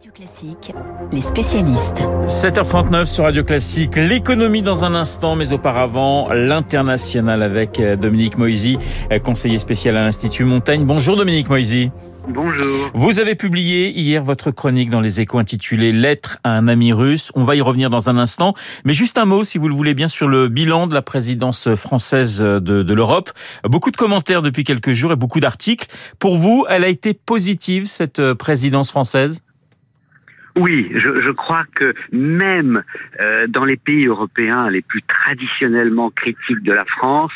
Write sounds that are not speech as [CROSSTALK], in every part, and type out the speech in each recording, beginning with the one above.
Radio Classique, les spécialistes. 7h39 sur Radio Classique, l'économie dans un instant, mais auparavant l'international avec euh, Dominique Moisy, euh, conseiller spécial à l'Institut Montaigne. Bonjour Dominique Moisy. Bonjour. Vous avez publié hier votre chronique dans les échos intitulée Lettre à un ami russe. On va y revenir dans un instant. Mais juste un mot, si vous le voulez bien, sur le bilan de la présidence française de, de l'Europe. Beaucoup de commentaires depuis quelques jours et beaucoup d'articles. Pour vous, elle a été positive, cette présidence française? Oui, je, je, crois que même euh, dans les pays européens les plus traditionnellement critiques de la France,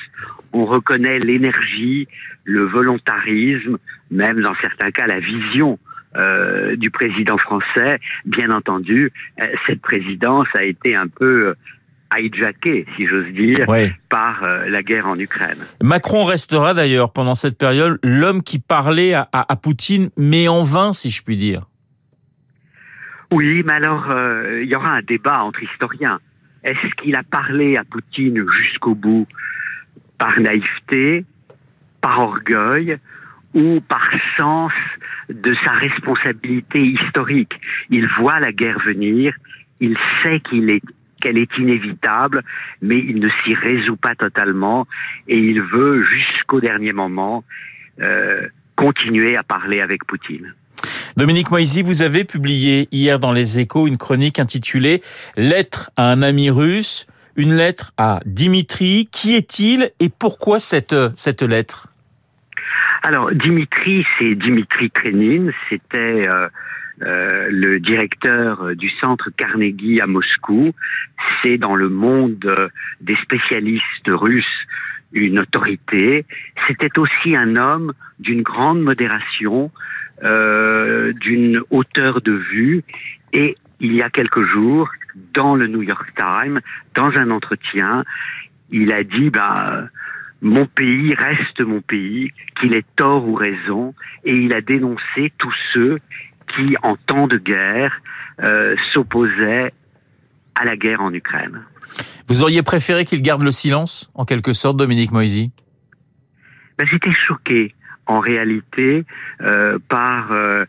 on reconnaît l'énergie, le volontarisme, même dans certains cas la vision euh, du président français. Bien entendu, euh, cette présidence a été un peu hijackée, si j'ose dire, oui. par euh, la guerre en Ukraine. Macron restera d'ailleurs pendant cette période l'homme qui parlait à, à, à Poutine, mais en vain, si je puis dire. Oui, mais alors euh, il y aura un débat entre historiens. Est-ce qu'il a parlé à Poutine jusqu'au bout par naïveté, par orgueil ou par sens de sa responsabilité historique? Il voit la guerre venir, il sait qu'il est qu'elle est inévitable, mais il ne s'y résout pas totalement et il veut jusqu'au dernier moment euh, continuer à parler avec Poutine. Dominique Moisy, vous avez publié hier dans Les Échos une chronique intitulée Lettre à un ami russe, une lettre à Dimitri. Qui est-il et pourquoi cette, lettre? Alors, Dimitri, c'est Dimitri Krenin, c'était euh, euh, le directeur du centre Carnegie à Moscou. C'est dans le monde des spécialistes russes une autorité. C'était aussi un homme d'une grande modération, euh, d'une hauteur de vue. Et il y a quelques jours, dans le New York Times, dans un entretien, il a dit bah, mon pays reste mon pays, qu'il ait tort ou raison, et il a dénoncé tous ceux qui, en temps de guerre, euh, s'opposaient à la guerre en Ukraine. Vous auriez préféré qu'il garde le silence, en quelque sorte, Dominique Moisy? Ben, J'étais choqué en réalité euh, par euh,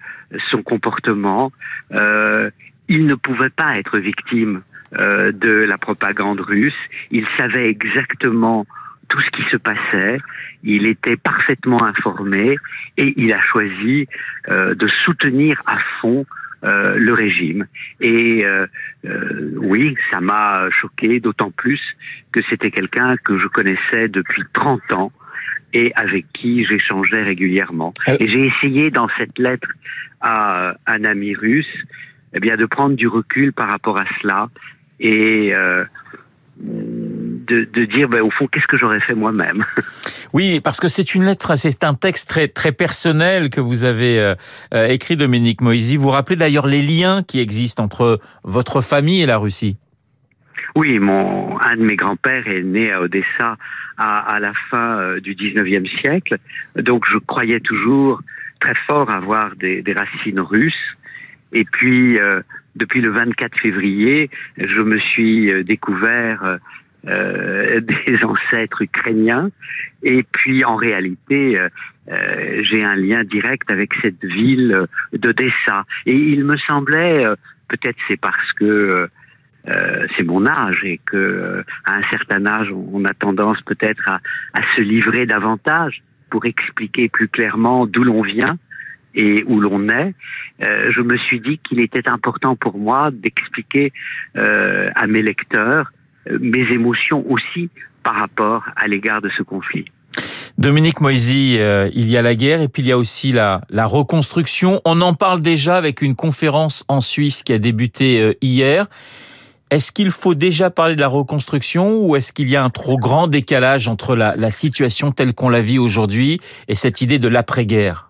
son comportement. Euh, il ne pouvait pas être victime euh, de la propagande russe. Il savait exactement tout ce qui se passait. Il était parfaitement informé et il a choisi euh, de soutenir à fond euh, le régime. Et euh, euh, oui, ça m'a choqué, d'autant plus que c'était quelqu'un que je connaissais depuis 30 ans et avec qui j'échangeais régulièrement. Et j'ai essayé dans cette lettre à un ami russe, eh bien, de prendre du recul par rapport à cela et euh, de, de, dire, ben, au fond, qu'est-ce que j'aurais fait moi-même [LAUGHS] Oui, parce que c'est une lettre, c'est un texte très très personnel que vous avez euh, écrit, Dominique Moisy. Vous rappelez d'ailleurs les liens qui existent entre votre famille et la Russie. Oui, mon un de mes grands-pères est né à Odessa à, à la fin euh, du 19e siècle, donc je croyais toujours très fort avoir des, des racines russes. Et puis, euh, depuis le 24 février, je me suis euh, découvert euh, [LAUGHS] des ancêtres ukrainiens. Et puis, en réalité, euh, j'ai un lien direct avec cette ville d'Odessa. Et il me semblait, peut-être c'est parce que euh, c'est mon âge et que euh, à un certain âge, on a tendance peut-être à, à, se livrer davantage pour expliquer plus clairement d'où l'on vient et où l'on est. Euh, je me suis dit qu'il était important pour moi d'expliquer euh, à mes lecteurs mes émotions aussi par rapport à l'égard de ce conflit. Dominique Moisy, euh, il y a la guerre et puis il y a aussi la, la reconstruction. On en parle déjà avec une conférence en Suisse qui a débuté euh, hier. Est-ce qu'il faut déjà parler de la reconstruction ou est-ce qu'il y a un trop grand décalage entre la, la situation telle qu'on la vit aujourd'hui et cette idée de l'après-guerre?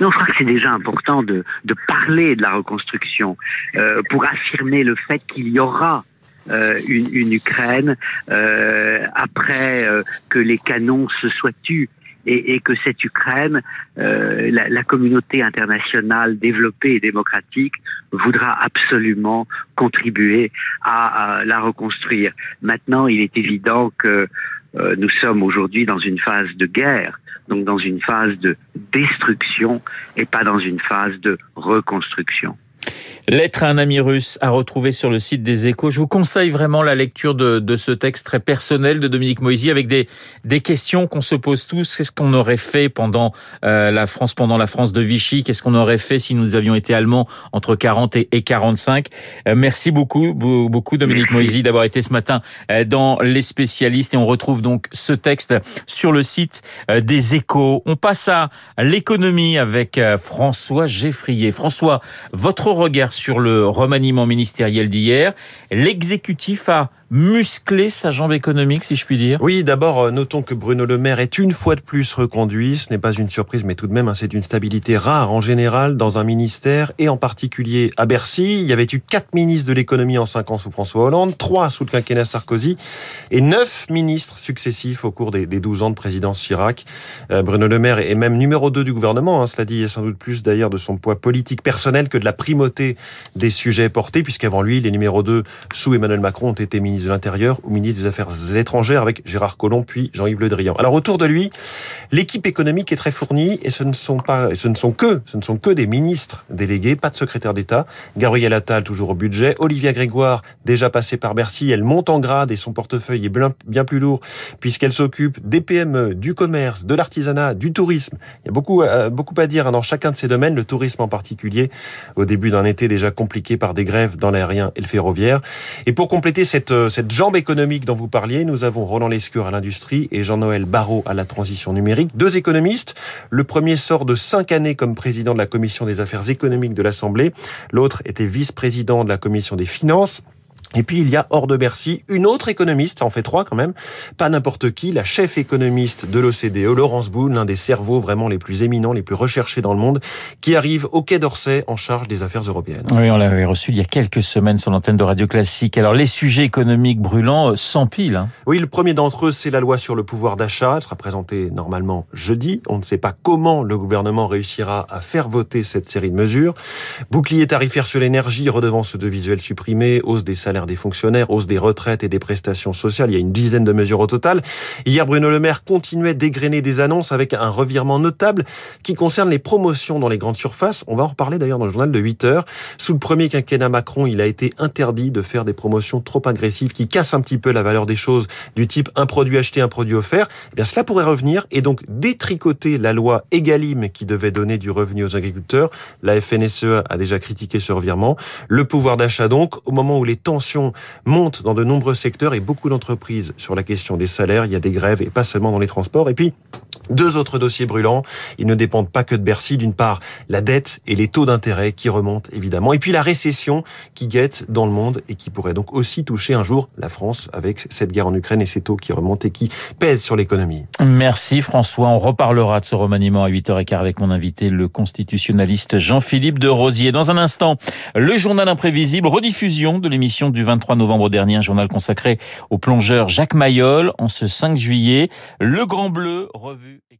Non, je crois que c'est déjà important de, de, parler de la reconstruction euh, pour affirmer le fait qu'il y aura euh, une, une, Ukraine euh, après euh, que les canons se soient tus et, et que cette Ukraine, euh, la, la, communauté internationale développée et démocratique voudra absolument contribuer à, à la reconstruire. Maintenant, il est évident que euh, nous sommes aujourd'hui dans une phase de guerre, donc dans une phase de destruction et pas dans une phase de reconstruction. Lettre à un ami russe à retrouver sur le site des échos. Je vous conseille vraiment la lecture de, de ce texte très personnel de Dominique Moisy avec des, des questions qu'on se pose tous. Qu'est-ce qu'on aurait fait pendant euh, la France, pendant la France de Vichy? Qu'est-ce qu'on aurait fait si nous avions été allemands entre 40 et, et 45 euh, Merci beaucoup, beaucoup Dominique Moisy d'avoir été ce matin euh, dans Les Spécialistes et on retrouve donc ce texte sur le site euh, des échos. On passe à l'économie avec François Geffrier. François, votre regard sur le remaniement ministériel d'hier. L'exécutif a muscler sa jambe économique, si je puis dire Oui, d'abord, euh, notons que Bruno Le Maire est une fois de plus reconduit. Ce n'est pas une surprise, mais tout de même, hein, c'est une stabilité rare en général dans un ministère et en particulier à Bercy. Il y avait eu quatre ministres de l'économie en cinq ans sous François Hollande, trois sous le quinquennat Sarkozy et neuf ministres successifs au cours des, douze ans de présidence Chirac. Euh, Bruno Le Maire est même numéro deux du gouvernement. Hein, cela dit sans doute plus d'ailleurs de son poids politique personnel que de la primauté des sujets portés, puisqu'avant lui, les numéros deux sous Emmanuel Macron ont été ministres de l'Intérieur ou ministre des Affaires étrangères avec Gérard Collomb puis Jean-Yves Le Drian. Alors autour de lui, l'équipe économique est très fournie et ce ne sont pas, ce ne sont que, ce ne sont que des ministres délégués, pas de secrétaire d'État. Gabriel Attal toujours au budget, Olivia Grégoire déjà passée par Bercy, elle monte en grade et son portefeuille est bien, plus lourd puisqu'elle s'occupe des PME, du commerce, de l'artisanat, du tourisme. Il y a beaucoup, euh, beaucoup à dire hein, dans chacun de ces domaines, le tourisme en particulier, au début d'un été déjà compliqué par des grèves dans l'aérien et le ferroviaire. Et pour compléter cette, euh, cette jambe économique dont vous parliez, nous avons Roland Lescure à l'industrie et Jean-Noël Barrault à la transition numérique. Deux économistes. Le premier sort de cinq années comme président de la commission des affaires économiques de l'Assemblée. L'autre était vice-président de la commission des finances. Et puis il y a hors de Bercy une autre économiste, ça en fait trois quand même, pas n'importe qui, la chef économiste de l'OCDE, Laurence Boone, l'un des cerveaux vraiment les plus éminents, les plus recherchés dans le monde, qui arrive au Quai d'Orsay en charge des affaires européennes. Oui, on l'avait reçu il y a quelques semaines sur l'antenne de Radio Classique. Alors les sujets économiques brûlants euh, s'empilent. Hein. Oui, le premier d'entre eux, c'est la loi sur le pouvoir d'achat. Elle sera présentée normalement jeudi. On ne sait pas comment le gouvernement réussira à faire voter cette série de mesures. Bouclier tarifaire sur l'énergie, redevance de visuel supprimée, hausse des salaires des fonctionnaires, hausse des retraites et des prestations sociales. Il y a une dizaine de mesures au total. Hier, Bruno Le Maire continuait d'égrainer des annonces avec un revirement notable qui concerne les promotions dans les grandes surfaces. On va en reparler d'ailleurs dans le journal de 8 heures. Sous le premier quinquennat Macron, il a été interdit de faire des promotions trop agressives qui cassent un petit peu la valeur des choses du type un produit acheté, un produit offert. Eh bien, cela pourrait revenir et donc détricoter la loi Egalim qui devait donner du revenu aux agriculteurs. La FNSE a déjà critiqué ce revirement. Le pouvoir d'achat donc, au moment où les tensions monte dans de nombreux secteurs et beaucoup d'entreprises sur la question des salaires. Il y a des grèves et pas seulement dans les transports. Et puis, deux autres dossiers brûlants. Ils ne dépendent pas que de Bercy. D'une part, la dette et les taux d'intérêt qui remontent évidemment. Et puis la récession qui guette dans le monde et qui pourrait donc aussi toucher un jour la France avec cette guerre en Ukraine et ces taux qui remontent et qui pèsent sur l'économie. Merci François. On reparlera de ce remaniement à 8h15 avec mon invité, le constitutionnaliste Jean-Philippe de Rosier. Dans un instant, le journal imprévisible, rediffusion de l'émission du 23 novembre dernier, un journal consacré au plongeur Jacques Mayol en ce 5 juillet. Le Grand Bleu, revue et